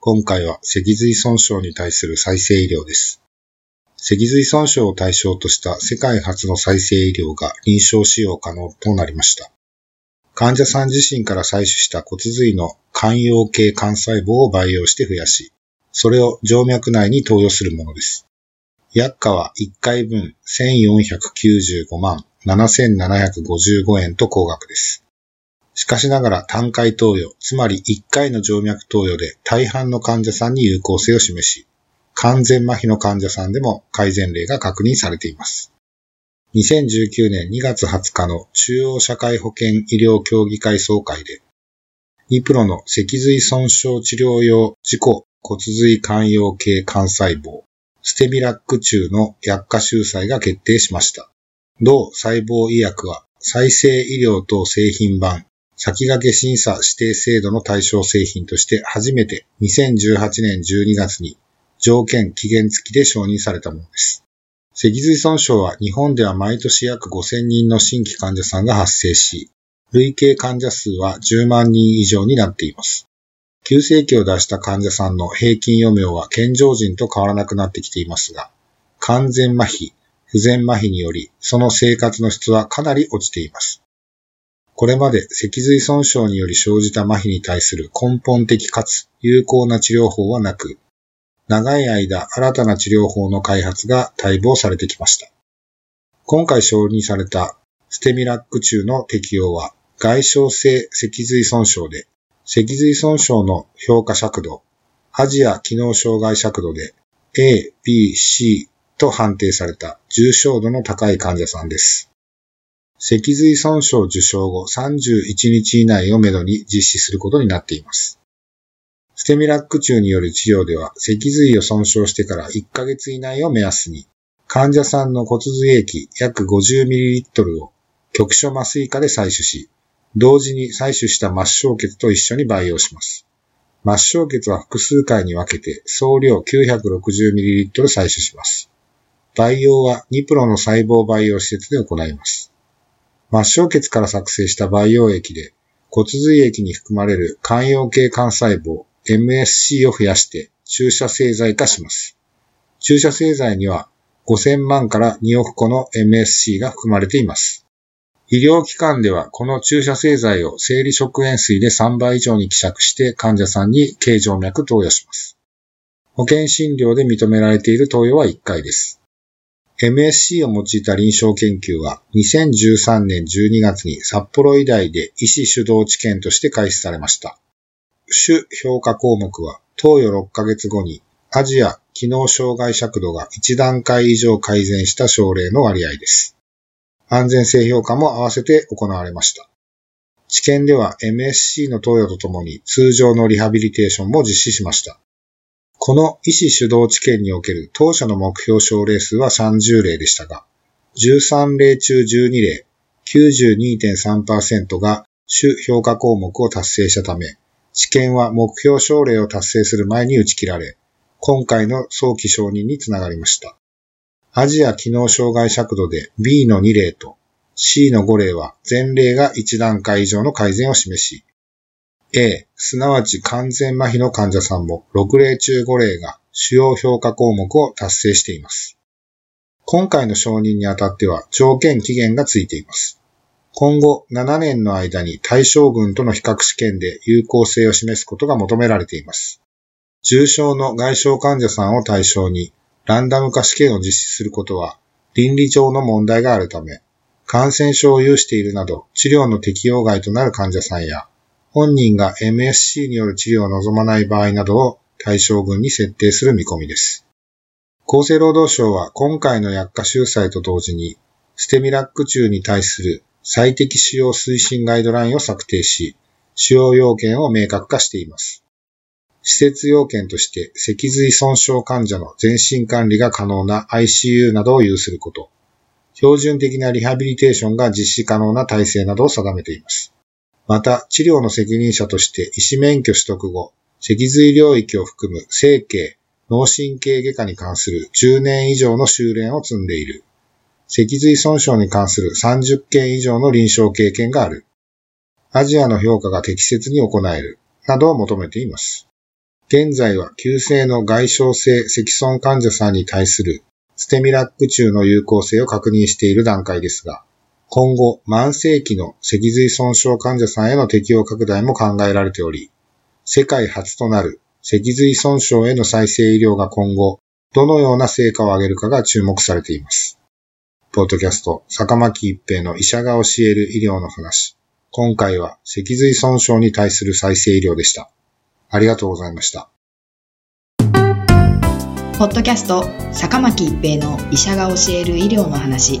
今回は脊髄損傷に対する再生医療です。脊髄損傷を対象とした世界初の再生医療が臨床使用可能となりました。患者さん自身から採取した骨髄の肝葉系幹細胞を培養して増やし、それを静脈内に投与するものです。薬価は1回分1495万7755円と高額です。しかしながら単回投与、つまり1回の静脈投与で大半の患者さんに有効性を示し、完全麻痺の患者さんでも改善例が確認されています。2019年2月20日の中央社会保険医療協議会総会で、ニプロの脊髄損傷治療用自己骨髄肝葉系幹細胞、ステミラック中の薬価収載が決定しました。同細胞医薬は再生医療等製品版先駆け審査指定制度の対象製品として初めて2018年12月に条件期限付きで承認されたものです。脊髄損傷は日本では毎年約5000人の新規患者さんが発生し、累計患者数は10万人以上になっています。急性期を出した患者さんの平均余命は健常人と変わらなくなってきていますが、完全麻痺、不全麻痺により、その生活の質はかなり落ちています。これまで脊髄損傷により生じた麻痺に対する根本的かつ有効な治療法はなく、長い間新たな治療法の開発が待望されてきました。今回承認されたステミラック中の適用は外傷性脊髄損傷で、脊髄損傷の評価尺度、アジア機能障害尺度で A、B、C と判定された重症度の高い患者さんです。脊髄損傷受傷後31日以内をめどに実施することになっています。ステミラック中による治療では脊髄を損傷してから1ヶ月以内を目安に患者さんの骨髄液約 50ml を局所麻酔科で採取し、同時に採取した末梢血と一緒に培養します。末梢血は複数回に分けて総量 960ml 採取します。培養はニプロの細胞培養施設で行います。末梢血から作成した培養液で骨髄液に含まれる肝葉系幹細胞 MSC を増やして注射製剤化します。注射製剤には5000万から2億個の MSC が含まれています。医療機関ではこの注射製剤を生理食塩水で3倍以上に希釈して患者さんに経静脈投与します。保険診療で認められている投与は1回です。MSC を用いた臨床研究は2013年12月に札幌医大で医師主導治験として開始されました。主評価項目は投与6ヶ月後にアジア機能障害尺度が1段階以上改善した症例の割合です。安全性評価も合わせて行われました。治験では MSC の投与とともに通常のリハビリテーションも実施しました。この医師主導治験における当初の目標症例数は30例でしたが、13例中12例、92.3%が主評価項目を達成したため、治験は目標症例を達成する前に打ち切られ、今回の早期承認につながりました。アジア機能障害尺度で B の2例と C の5例は前例が1段階以上の改善を示し、A、すなわち完全麻痺の患者さんも6例中5例が主要評価項目を達成しています。今回の承認にあたっては条件期限がついています。今後7年の間に対象群との比較試験で有効性を示すことが求められています。重症の外傷患者さんを対象にランダム化試験を実施することは倫理上の問題があるため、感染症を有しているなど治療の適用外となる患者さんや、本人が MSC による治療を望まない場合などを対象群に設定する見込みです。厚生労働省は今回の薬価収載と同時に、ステミラック中に対する最適使用推進ガイドラインを策定し、使用要件を明確化しています。施設要件として脊髄損傷患者の全身管理が可能な ICU などを有すること、標準的なリハビリテーションが実施可能な体制などを定めています。また、治療の責任者として医師免許取得後、脊髄領域を含む整形、脳神経外科に関する10年以上の修練を積んでいる。脊髄損傷に関する30件以上の臨床経験がある。アジアの評価が適切に行える。などを求めています。現在は急性の外傷性積損患者さんに対するステミラック中の有効性を確認している段階ですが、今後、慢性期の脊髄損傷患者さんへの適用拡大も考えられており、世界初となる脊髄損傷への再生医療が今後、どのような成果を上げるかが注目されています。ポートキャスト、坂巻一平の医者が教える医療の話。今回は脊髄損傷に対する再生医療でした。ありがとうございました。ポッドキャスト、坂巻一平の医者が教える医療の話。